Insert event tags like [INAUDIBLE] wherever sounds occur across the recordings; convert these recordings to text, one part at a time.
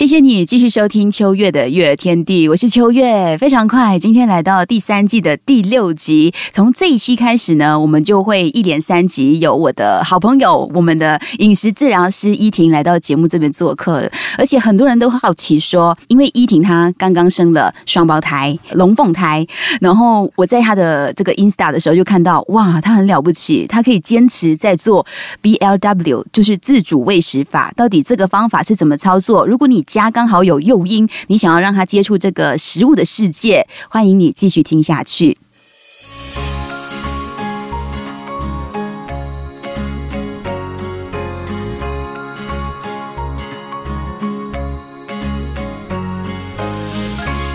谢谢你继续收听秋月的育儿天地，我是秋月。非常快，今天来到第三季的第六集。从这一期开始呢，我们就会一连三集有我的好朋友，我们的饮食治疗师依婷来到节目这边做客。而且很多人都好奇说，因为依婷她刚刚生了双胞胎龙凤胎，然后我在她的这个 Insta 的时候就看到，哇，她很了不起，她可以坚持在做 BLW，就是自主喂食法。到底这个方法是怎么操作？如果你家刚好有诱因，你想要让他接触这个食物的世界，欢迎你继续听下去。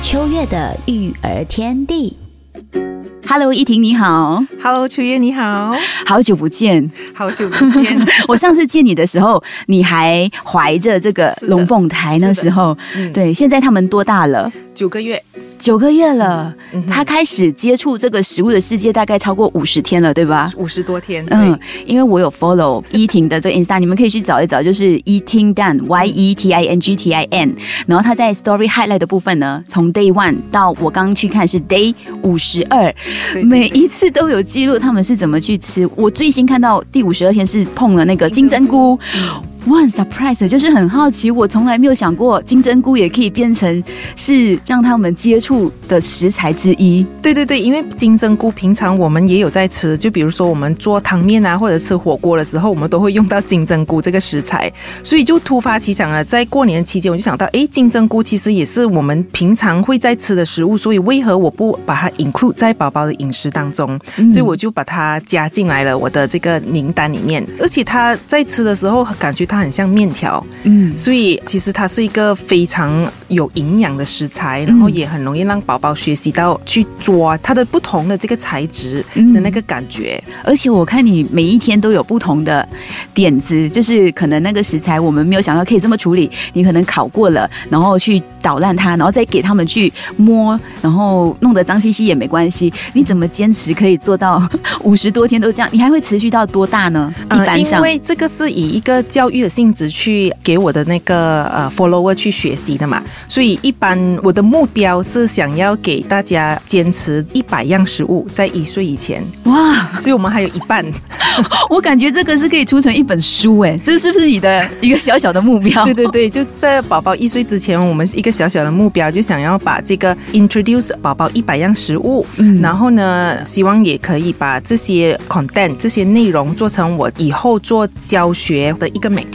秋月的育儿天地。Hello，依婷你好。Hello，楚叶你好，好久不见，好久不见。[LAUGHS] 我上次见你的时候，你还怀着这个龙凤胎，那时候，对，现在他们多大了？九个月。九个月了，他开始接触这个食物的世界，大概超过五十天了，对吧？五十多天。嗯，因为我有 follow 依婷的这个 Insta，你们可以去找一找，就是 Eating Dan Y E T I N G T I N。然后他在 Story Highlight 的部分呢，从 Day One 到我刚刚去看是 Day 五十二，每一次都有记录他们是怎么去吃。我最新看到第五十二天是碰了那个金针菇。我很 surprise，就是很好奇，我从来没有想过金针菇也可以变成是让他们接触的食材之一。对对对，因为金针菇平常我们也有在吃，就比如说我们做汤面啊，或者吃火锅的时候，我们都会用到金针菇这个食材，所以就突发奇想了，在过年期间我就想到，哎，金针菇其实也是我们平常会在吃的食物，所以为何我不把它 include 在宝宝的饮食当中？所以我就把它加进来了我的这个名单里面，而且他在吃的时候感觉他。它很像面条，嗯，所以其实它是一个非常有营养的食材，然后也很容易让宝宝学习到去抓它的不同的这个材质的那个感觉。而且我看你每一天都有不同的点子，就是可能那个食材我们没有想到可以这么处理，你可能烤过了，然后去捣烂它，然后再给他们去摸，然后弄得脏兮兮也没关系。你怎么坚持可以做到 [LAUGHS] 五十多天都这样？你还会持续到多大呢？一般上，因为这个是以一个教育。性质去给我的那个呃 follower 去学习的嘛，所以一般我的目标是想要给大家坚持一百样食物在一岁以前。哇，所以我们还有一半，[LAUGHS] 我感觉这个是可以出成一本书哎，这是不是你的一个小小的目标？[LAUGHS] 对对对，就在宝宝一岁之前，我们一个小小的目标就想要把这个 introduce 宝宝一百样食物，嗯，然后呢，希望也可以把这些 content 这些内容做成我以后做教学的一个美。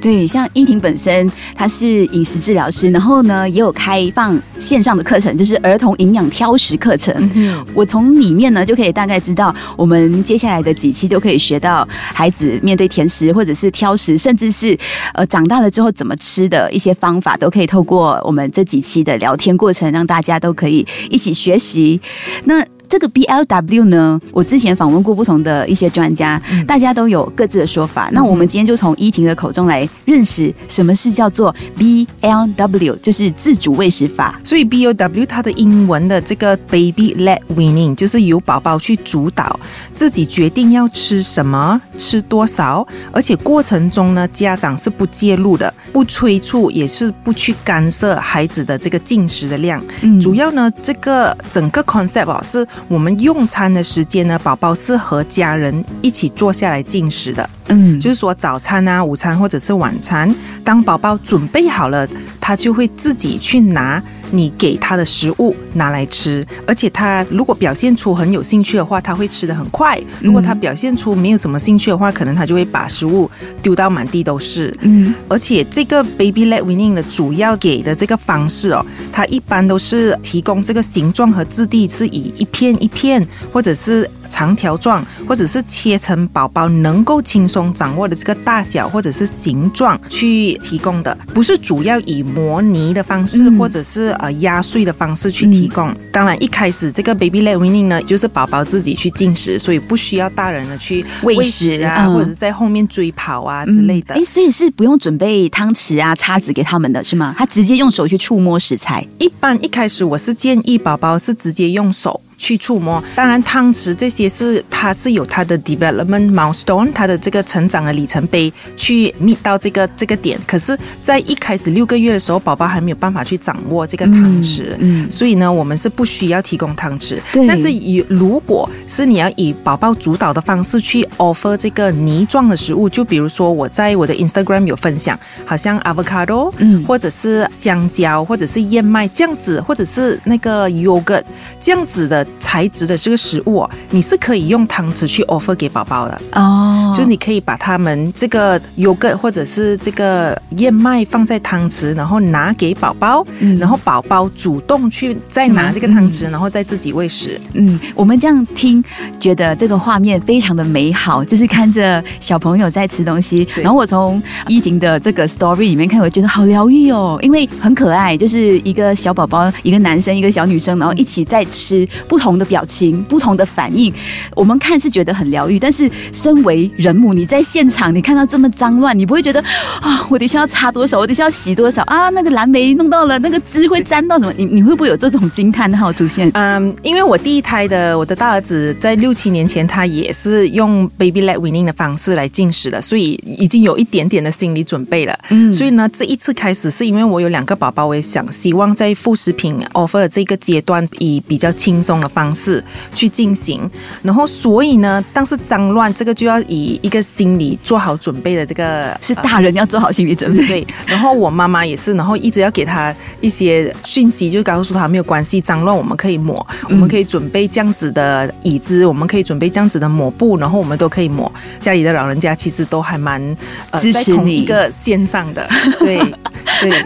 对，像依婷本身，她是饮食治疗师，然后呢，也有开放线上的课程，就是儿童营养挑食课程。嗯，我从里面呢就可以大概知道，我们接下来的几期都可以学到孩子面对甜食或者是挑食，甚至是呃长大了之后怎么吃的一些方法，都可以透过我们这几期的聊天过程，让大家都可以一起学习。那。这个 BLW 呢，我之前访问过不同的一些专家，大家都有各自的说法。那我们今天就从依婷的口中来认识什么是叫做 BLW，就是自主喂食法。所以 BLW 它的英文的这个 Baby Led Weaning，就是由宝宝去主导，自己决定要吃什么、吃多少，而且过程中呢，家长是不介入的，不催促，也是不去干涉孩子的这个进食的量。主要呢，这个整个 concept 啊是。我们用餐的时间呢，宝宝是和家人一起坐下来进食的。嗯，就是说早餐啊、午餐或者是晚餐，当宝宝准备好了，他就会自己去拿你给他的食物拿来吃。而且他如果表现出很有兴趣的话，他会吃的很快；如果他表现出没有什么兴趣的话，可能他就会把食物丢到满地都是。嗯，而且这个 baby led weaning 的主要给的这个方式哦，它一般都是提供这个形状和质地是以一片一片或者是。长条状，或者是切成宝宝能够轻松掌握的这个大小或者是形状去提供的，不是主要以模拟的方式或者是呃压碎的方式去提供。当然，一开始这个 baby led weaning 呢，就是宝宝自己去进食，所以不需要大人呢去喂食啊，或者是在后面追跑啊之类的。哎，所以是不用准备汤匙啊、叉子给他们的是吗？他直接用手去触摸食材。一般一开始我是建议宝宝是直接用手。去触摸。当然，汤匙这些是它是有它的 development milestone，它的这个成长的里程碑去 meet 到这个这个点。可是，在一开始六个月的时候，宝宝还没有办法去掌握这个汤匙，嗯所以呢，我们是不需要提供汤匙。对但是以如果是你要以宝宝主导的方式去 offer 这个泥状的食物，就比如说我在我的 Instagram 有分享，好像 avocado，嗯或者是香蕉，或者是燕麦这样子，或者是那个 yogurt 这样子的材质的这个食物、哦，你是可以用汤匙去 offer 给宝宝的。哦，就你可以把他们这个 yogurt 或者是这个燕麦放在汤匙，然后拿给宝宝，嗯然后宝宝主动去再拿这个汤匙，然后再自己喂食。嗯，我们这样听，觉得这个画面非常的美好，就是看着小朋友在吃东西。然后我从依婷的这个 story 里面看，我觉得好疗愈哦，因为很可爱，就是一个小宝宝，一个男生，一个小女生，然后一起在吃，不同的表情，不同的反应。我们看是觉得很疗愈，但是身为人母，你在现场，你看到这么脏乱，你不会觉得啊，我等一下要擦多少，我等一下要洗多少啊？那个蓝莓弄到了，那个汁会沾到什么？你你会不会有这种惊叹号出现？嗯，因为我第一胎的我的大儿子在六七年前，他也是用 baby led weaning 的方式来进食的，所以已经有一点点的心理准备了。嗯所以呢，这一次开始是因为我有两个宝宝，我也想希望在副食品 offer 的这个阶段，以比较轻松的方式去进行。然后，所以呢，但是脏乱这个就要以一个心理做好准备的这个是大人要做好心理准备。对，然后我妈妈也是，然后一直要给她一些讯息，就告诉她没有关系，脏乱我们可以抹，我们可以准备这样子的椅子，我们可以准备这样子的抹布，然后我们都可以抹。家里的老人家其实都还蛮呃支持你一个线上的，对对。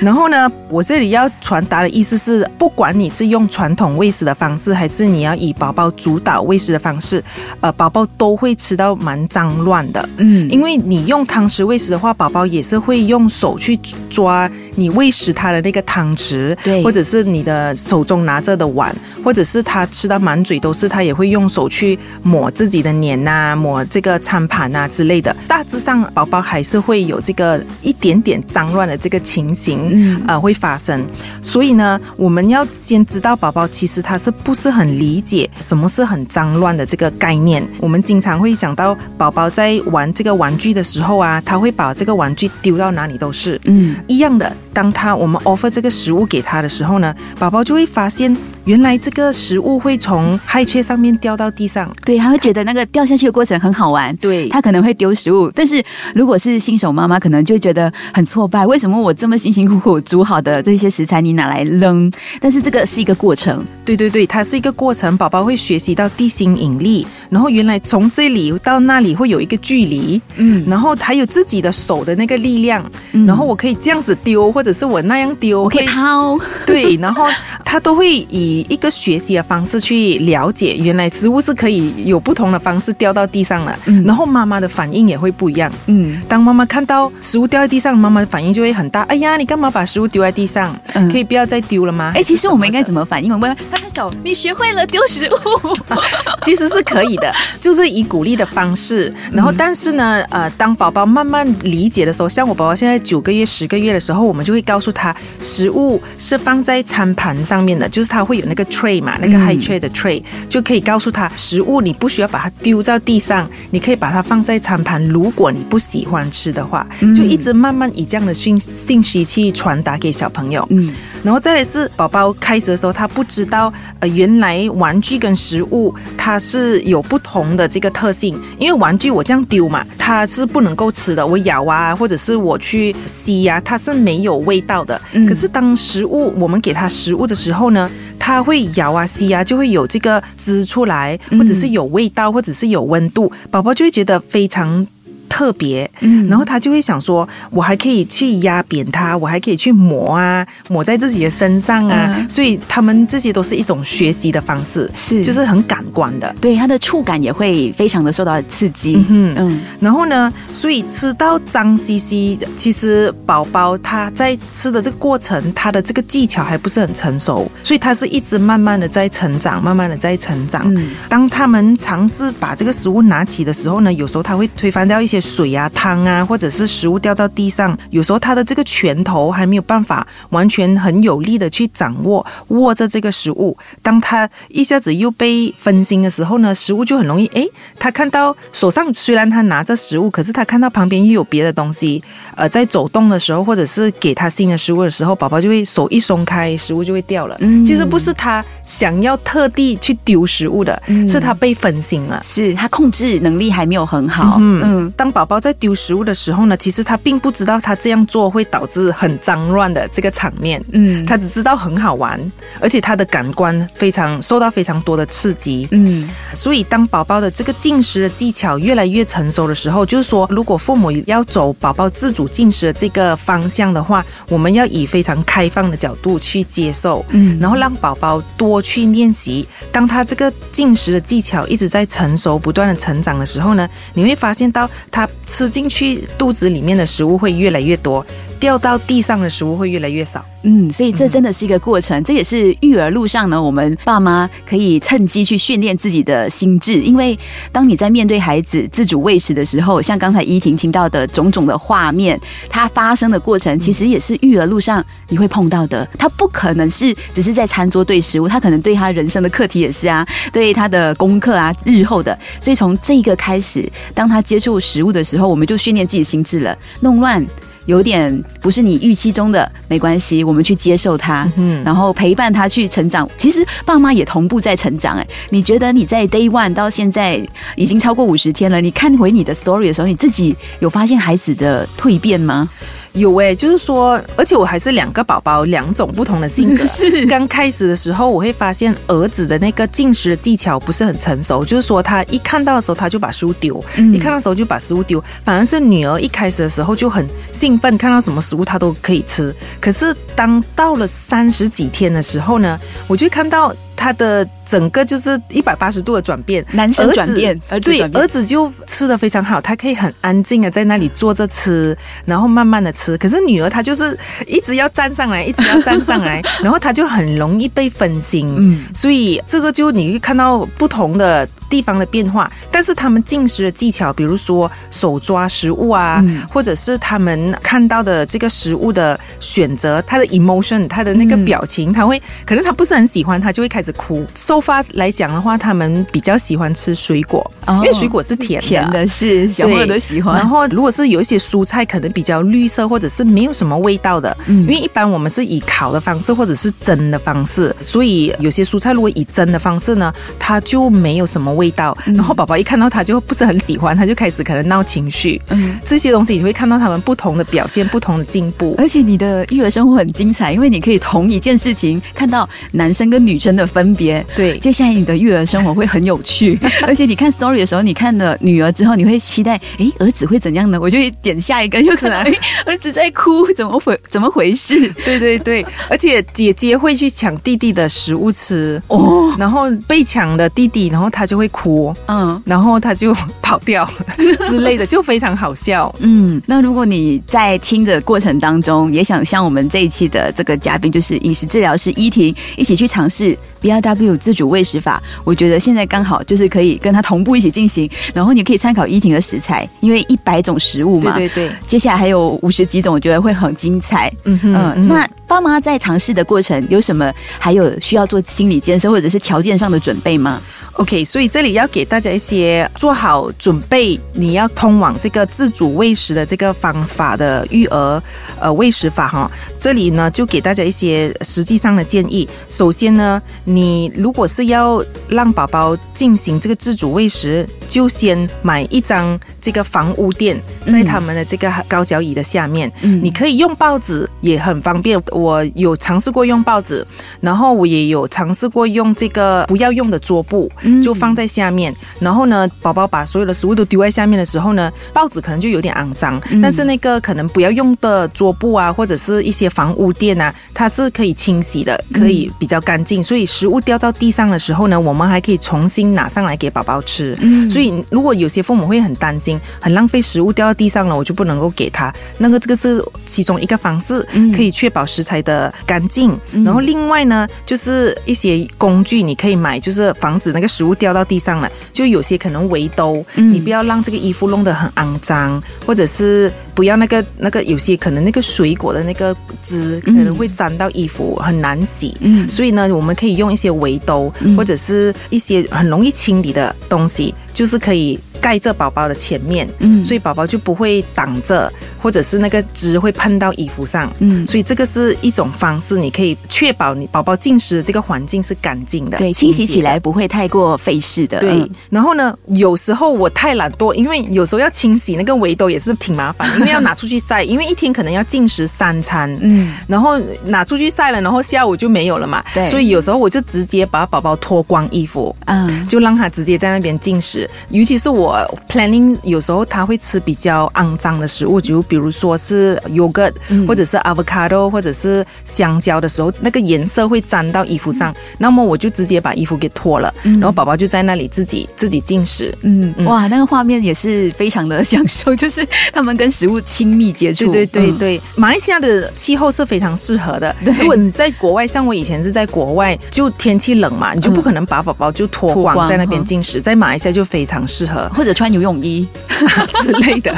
然后呢，我这里要传达的意思是，不管你是用传统喂食的方式，还是你要以宝宝主导喂食的方式，呃，宝宝都会吃到蛮脏乱的。嗯，因为你用汤匙喂食的话，宝宝也是会用手去抓你喂食他的那个汤匙，对或者是你的手中拿着的碗，或者是他吃到满嘴都是，他也会用手去抹自己的脸呐、抹这个餐盘啊之类的。大致上，宝宝还是会有这个一点点脏乱的这个情形，嗯呃，会发生。所以呢，我们要先知道宝宝其实他是不是很理解什么是很脏乱的这个概念。我们经常会讲到宝宝在玩这个玩具的时候啊，他会把这个玩具丢到哪里都是。嗯一样的，当他我们 offer 这个食物给他的时候呢，宝宝就会发现，原来这个食物会从 high chair 上面掉到地上。对，他会觉得那个掉下去的过程很好玩。对他可能会丢食物，但是如果是新手妈妈，可能就会觉得很挫败。为什么我这么辛辛苦苦煮好的这些食材，你拿来扔？但是这个是一个过程，对对对，它是一个过程，宝宝会学习到地心引力，然后原来从这里到那里会有一个距离，嗯然后还有自己的手的那个力量，嗯然后我可以这样子丢，或者是我那样丢，我可以抛，对，然后他都会以一个学习的方式去了解，原来食物是可以有不同的方式掉到地上了，嗯然后妈妈的反应也会不一样。嗯当妈妈看到食物掉在地上，妈妈的反应就会很大。哎呀，你干嘛把食物丢在地上？嗯可以不要再丢了吗？哎、其实我们应该怎么？么反应？我们拍拍手，你学会了丢食物。[LAUGHS] 其实是可以的，[LAUGHS] 就是以鼓励的方式。然后，但是呢，呃，当宝宝慢慢理解的时候，像我宝宝现在九个月、十个月的时候，我们就会告诉他，食物是放在餐盘上面的，就是他会有那个 tray 嘛，那个嗯 high tray 的 tray，、就可以告诉他，食物你不需要把它丢到地上，你可以把它放在餐盘。如果你不喜欢吃的话，就一直慢慢以这样的讯信息去传达给小朋友。嗯然后再来是宝宝开始的时候，他不知道呃原来玩具跟食物它是有不同的这个特性，因为玩具我这样丢嘛，它是不能够吃的，我咬啊或者是我去吸呀、它是没有味道的。嗯可是当食物我们给它食物的时候呢，它会咬啊吸啊，就会有这个汁出来，或者是有味道，或者是有温度，宝宝就会觉得非常。特别，嗯然后他就会想说，我还可以去压扁它，我还可以去磨啊，抹在自己的身上啊，嗯所以他们这些都是一种学习的方式，是就是很感官的。对，它的触感也会非常的受到刺激。嗯嗯然后呢，所以吃到脏兮兮，其实宝宝他在吃的这个过程，他的这个技巧还不是很成熟，所以他是一直慢慢的在成长，慢慢的在成长。嗯当他们尝试把这个食物拿起的时候呢，有时候他会推翻掉一些水啊、汤啊，或者是食物掉到地上，有时候他的这个拳头还没有办法完全很有力的去掌握握着这个食物。当他一下子又被分心的时候呢，食物就很容易诶，他看到手上虽然他拿着食物，可是他看到旁边又有别的东西，呃，在走动的时候，或者是给他新的食物的时候，宝宝就会手一松开，食物就会掉了。嗯其实不是他想要特地去丢食物的，嗯是他被分心了。是他控制能力还没有很好。嗯嗯当宝宝在丢食物的时候呢，其实他并不知道他这样做会导致很脏乱的这个场面。嗯他只知道很好玩，而且他的感官非常受到非常多的刺激。嗯所以，当宝宝的这个进食的技巧越来越成熟的时候，就是说，如果父母要走宝宝自主进食的这个方向的话，我们要以非常开放的角度去接受，嗯然后让宝宝多去练习。当他这个进食的技巧一直在成熟、不断的成长的时候呢，你会发现到他它吃进去肚子里面的食物会越来越多，掉到地上的食物会越来越少。嗯，所以这真的是一个过程，这也是育儿路上呢，我们爸妈可以趁机去训练自己的心智，因为当你在面对孩子自主喂食的时候，像刚才依婷听到的种种的画面，它发生的过程，其实也是育儿路上你会碰到的。他不可能是只是在餐桌对食物，他可能对他人生的课题也是啊，对他的功课啊，日后的。所以从这个开始，当他接触食物的时候，我们就训练自己心智了，弄乱。有点不是你预期中的，没关系，我们去接受他，嗯然后陪伴他去成长。其实爸妈也同步在成长，哎，你觉得你在 day one 到现在已经超过五十天了，你看回你的 story 的时候，你自己有发现孩子的蜕变吗？有诶、就是说，而且我还是两个宝宝，两种不同的性格。[LAUGHS] 是刚开始的时候，我会发现儿子的那个进食的技巧不是很成熟，就是说他一看到的时候他就把食物丢，嗯一看到的时候就把食物丢。反而是女儿一开始的时候就很兴奋，看到什么食物她都可以吃。可是当到了三十几天的时候呢，我就看到他的整个就是一百八十度的转变，男生转变，儿子对，儿子就吃的非常好，他可以很安静的在那里坐着吃，然后慢慢的吃。可是女儿她就是一直要站上来，一直要站上来，[LAUGHS] 然后她就很容易被分心。嗯所以这个就你会看到不同的地方的变化，但是他们进食的技巧，比如说手抓食物啊，嗯或者是他们看到的这个食物的选择，他的 emotion，他的那个嗯表情，他会可能他不是很喜欢，他就会开始哭。收发来讲的话，他们比较喜欢吃水果，哦因为水果是甜的。甜的是小朋友都喜欢然，后，如果是有一些蔬菜可能比较绿色，或者是没有什么味道的，嗯因为一般我们是以烤的方式或者是蒸的方式，所以有些蔬菜如果以蒸的方式呢，它就没有什么味道。嗯然后宝宝一看到它就不是很喜欢，他就开始可能闹情绪。嗯。这些东西你会看到他们不同的表现，不同的进步。而且你的育儿生活很精彩，因为你可以同一件事情看到男生跟女生的分别。对，接下来你的育儿生活会很有趣，[LAUGHS] 而且你看 story 的时候，你看了女儿之后，你会期待，哎，儿子会怎样呢？我就会点下一个，就可能，诶，[LAUGHS] 儿子在哭，怎么回怎么回事？对对对，而且姐姐会去抢弟弟的食物吃，哦，然后被抢的弟弟，然后他就会哭，嗯。然后他就跑掉 [LAUGHS] 之类的，就非常好笑。嗯，那如果你在听的过程当中，也想像我们这一期的这个嘉宾，就是饮食治疗师依婷，一起去尝试 BRW 自主喂食法，我觉得现在刚好就是可以跟它同步一起进行，然后你可以参考依婷的食材，因为一百种食物嘛，对对对，接下来还有五十几种，我觉得会很精彩。嗯哼嗯，那爸妈在尝试的过程有什么还有需要做心理建设或者是条件上的准备吗？OK，所以这里要给大家一些做好准备，你要通往这个自主喂食的这个方法的育儿呃喂食法哈。这里呢就给大家一些实际上的建议。首先呢，你如果是要让宝宝进行这个自主喂食，就先买一张这个防污垫，在他们的这个高脚椅的下面。嗯你可以用报纸，也很方便。我有尝试过用报纸，然后我也有尝试过用这个不要用的桌布，嗯就放在下面。然后呢，宝宝把所有的食物都丢在下面的时候呢，报纸可能就有点肮脏，嗯但是那个可能不要用的桌布啊，或者是一些防污垫啊，它是可以清洗的，可以比较干净。所以食物掉到地上的时候呢，我们还可以重新拿上来给宝宝吃。嗯所以如果有些父母会很担心，很浪费食物掉到地上了，我就不能够给他。那个这个是其中一个方式，嗯可以确保食材材的干净。然后另外呢，就是一些工具你可以买，就是防止那个食物掉到地上了。就有些可能围兜，你不要让这个衣服弄得很肮脏，或者是不要那个那个有些可能那个水果的那个汁可能会沾到衣服，很难洗。嗯，所以呢，我们可以用一些围兜，或者是一些很容易清理的东西，就是可以。盖着宝宝的前面，嗯，所以宝宝就不会挡着，或者是那个汁会喷到衣服上，嗯，所以这个是一种方式，你可以确保你宝宝进食的这个环境是干净的，对，清洗起来不会太过费事的，对。然后呢，有时候我太懒惰，因为有时候要清洗那个围兜也是挺麻烦，因为要拿出去晒，因为一天可能要进食三餐，嗯，然后拿出去晒了，然后下午就没有了嘛，对。所以有时候我就直接把宝宝脱光衣服，嗯，就让他直接在那边进食，尤其是我。我 planning 有时候他会吃比较肮脏的食物，就比如说是 yogurt 或者是 avocado 或者是香蕉的时候，那个颜色会沾到衣服上，那么我就直接把衣服给脱了，然后宝宝就在那里自己自己进食。嗯，哇，那个画面也是非常的享受，[LAUGHS] 就是他们跟食物亲密接触。对对对对，马来西亚的气候是非常适合的。如果你在国外，像我以前是在国外，就天气冷嘛，你就不可能把宝宝就脱光在那边进食，在马来西亚就非常适合。或者穿游泳衣 [LAUGHS] 之类的，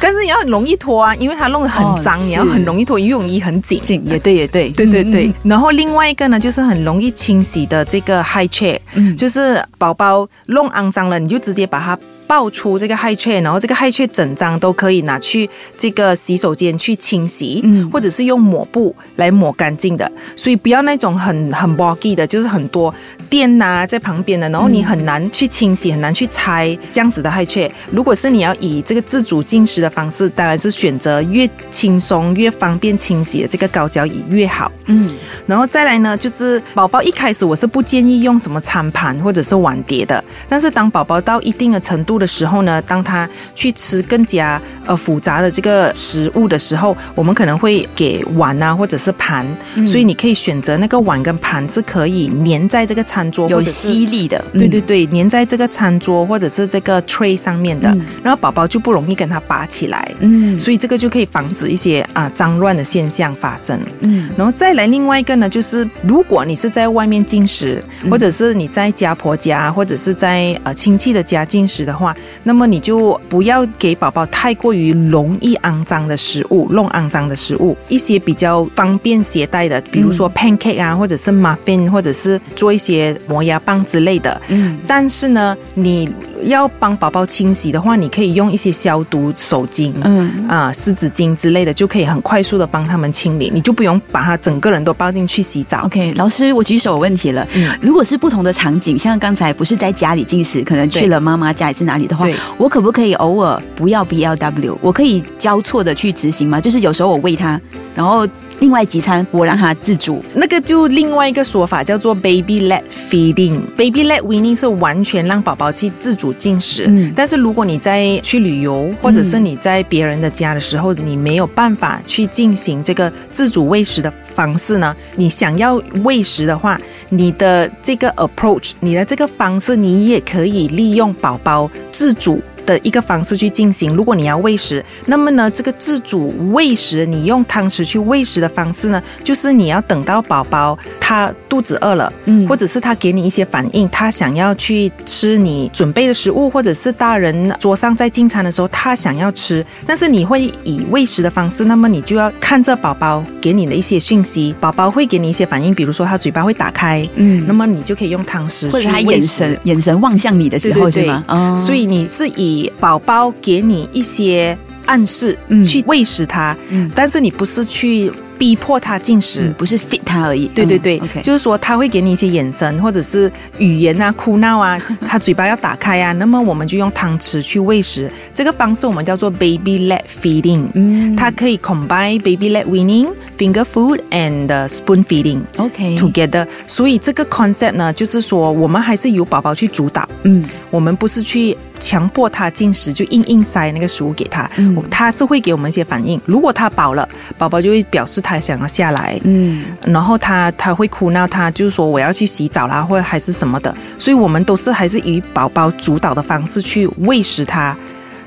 但是也要很容易脱啊，因为它弄得很脏，你要很容易脱。游泳衣很紧，紧也对，也对，对对对。然后另外一个呢，就是很容易清洗的这个 high chair，嗯，就是宝宝弄肮脏了，你就直接把它。爆出这个 high chair，然后这个 high chair 整张都可以拿去这个洗手间去清洗，嗯，或者是用抹布来抹干净的。所以不要那种很很 boggy 的，就是很多垫呐在旁边的，然后你很难去清洗，很难去拆这样子的 high chair。如果是你要以这个自主进食的方式，当然是选择越轻松越方便清洗的这个高脚椅越好。嗯，然后再来呢，就是宝宝一开始我是不建议用什么餐盘或者是碗碟的，但是当宝宝到一定的程度。的时候呢，当他去吃更加呃复杂的这个食物的时候，我们可能会给碗啊或者是盘，所以你可以选择那个碗跟盘是可以粘在这个餐桌有吸力的，对对对，粘在这个餐桌或者是这个 tray 上面的，然后宝宝就不容易跟它拔起来，嗯，所以这个就可以防止一些啊脏乱的现象发生，嗯，然后再来另外一个呢，就是如果你是在外面进食，或者是你在家婆家或者是在呃亲戚的家进食的话。那么你就不要给宝宝太过于容易肮脏的食物，弄肮脏的食物，一些比较方便携带的，比如说 pancake 啊，或者是 muffin，或者是做一些磨牙棒之类的。嗯，但是呢，你要帮宝宝清洗的话，你可以用一些消毒手巾，嗯啊，湿纸巾之类的，就可以很快速的帮他们清理，你就不用把他整个人都抱进去洗澡。OK，老师，我举手有问题了。嗯，如果是不同的场景，像刚才不是在家里进食，可能去了妈妈家还是哪里的话，我可不可以偶尔不要 B L W？我可以交错的去执行吗？就是有时候我喂他，然后。另外几餐我让他自主，那个就另外一个说法叫做 baby led feeding。baby led weaning 是完全让宝宝去自主进食。嗯，但是如果你在去旅游或者是你在别人的家的时候，你没有办法去进行这个自主喂食的方式呢？你想要喂食的话，你的这个 approach，你的这个方式，你也可以利用宝宝自主。的一个方式去进行。如果你要喂食，那么呢，这个自主喂食，你用汤匙去喂食的方式呢，就是你要等到宝宝他肚子饿了，嗯，或者是他给你一些反应，他想要去吃你准备的食物，或者是大人桌上在进餐的时候，他想要吃，但是你会以喂食的方式，那么你就要看着宝宝给你的一些讯息，宝宝会给你一些反应，比如说他嘴巴会打开，嗯，那么你就可以用汤匙，或者他眼神眼神望向你的时候，对吗？哦，所以你是以宝宝给你一些暗示，去喂食他，但是你不是去。逼迫他进食，不是 fit 他而已。对对对，就是说他会给你一些眼神或者是语言啊，哭闹啊，[LAUGHS] 他嘴巴要打开啊，那么我们就用汤匙去喂食。这个方式我们叫做 baby led feeding。嗯，它可以 combine baby led weaning, finger food and spoon feeding。OK together。所以这个 concept 呢，就是说我们还是由宝宝去主导。嗯，我们不是去强迫他进食，就硬硬塞那个食物给他。嗯，他是会给我们一些反应。如果他饱了，宝宝就会表示他。他想要下来，嗯，然后他他会哭闹，他就是说我要去洗澡啦，或者还是什么的，所以我们都是还是以宝宝主导的方式去喂食他，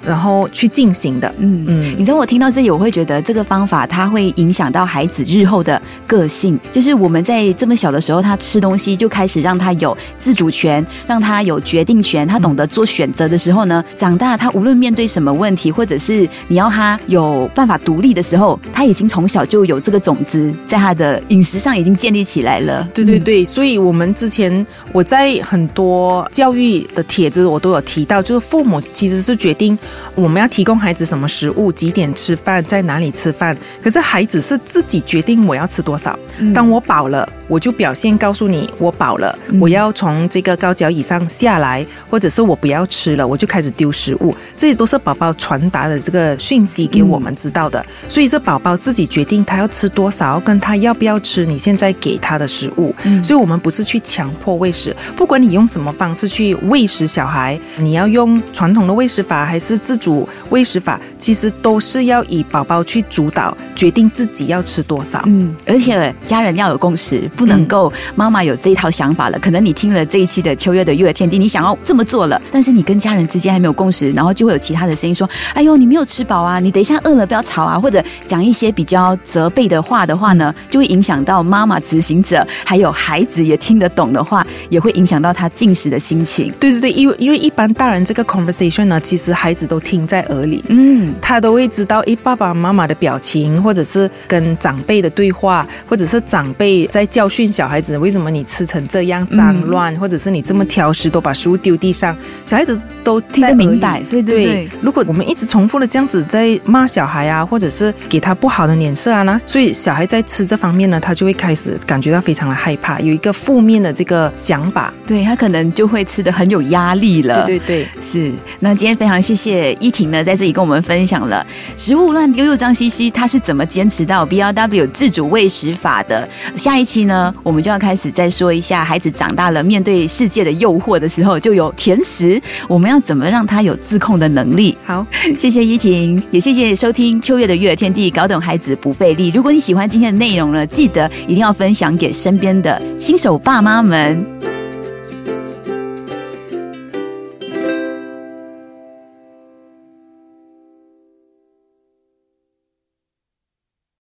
然后去进行的。嗯嗯，嗯你知道我听到这里，我会觉得这个方法它会影响到孩子日后的个性。就是我们在这么小的时候，他吃东西就开始让他有自主权，让他有决定权，他懂得做选择的时候呢，长大他无论面对什么问题，或者是你要他有办法独立的时候，他已经从小就有这个种子在他的饮食上已经建立起来了。对对对，所以我们之前我在很多教育的帖子我都有提到，就是父母其实是决定我们要提供孩子什么食物、几点吃饭、在哪里吃饭，可是孩子是自己决定我要吃多少。嗯当我饱了，我就表现告诉你我饱了，嗯我要从这个高脚椅上下来，或者是我不要吃了，我就开始丢食物，这些都是宝宝传达的这个讯息给我们知道的。所以这宝宝自己决定他要吃多少，跟他要不要吃你现在给他的食物。嗯所以我们不是去强迫喂食，不管你用什么方式去喂食小孩，你要用传统的喂食法还是自主喂食法，其实都是要以宝宝去主导，决定自己要吃多少。嗯，而且家人要有共识，不能够妈妈有这一套想法了。可能你听了这一期的秋月的育儿天地，你想要这么做了，但是你跟家人之间还没有共识，然后就会有其他的声音说：“哎呦，你没有吃饱啊，你等一下饿了不要吵啊。”或者讲一些比较责备的话的话呢，就会影响到妈妈执行者，还有孩子也听得懂的话，也会影响到他进食的心情。对对对，因为因为一般大人这个 conversation 呢，其实孩子都听在耳里。嗯，他都会知道，诶，爸爸妈妈的表情，或者是跟长辈的对话，或者是长辈在教训小孩子，为什么你吃成这样脏乱，或者是你这么挑食，都把食物丢地上，小孩子都听得明白。对对对。如果我们一直重复的这样子在骂小孩啊，或者是给他不好的脸色啊，那所以小孩在吃这方面呢，他就会开始感觉到非常的害怕，有一个负面的这个想法。对他可能就会吃的很有压力了。对对对。是，那今天非常谢谢依婷呢，在这里跟我们分享了食物乱丢又脏兮兮，他是怎么坚持到 B L W 自主喂食法的。下一期呢，我们就要开始再说一下，孩子长大了，面对世界的诱惑的时候，就有甜食，我们要怎么让他有自控的能力？好，[LAUGHS] 谢谢依婷，也谢谢收听秋月的育儿天地，搞懂孩子不费力。如果你喜欢今天的内容呢，记得一定要分享给身边的新手爸妈们。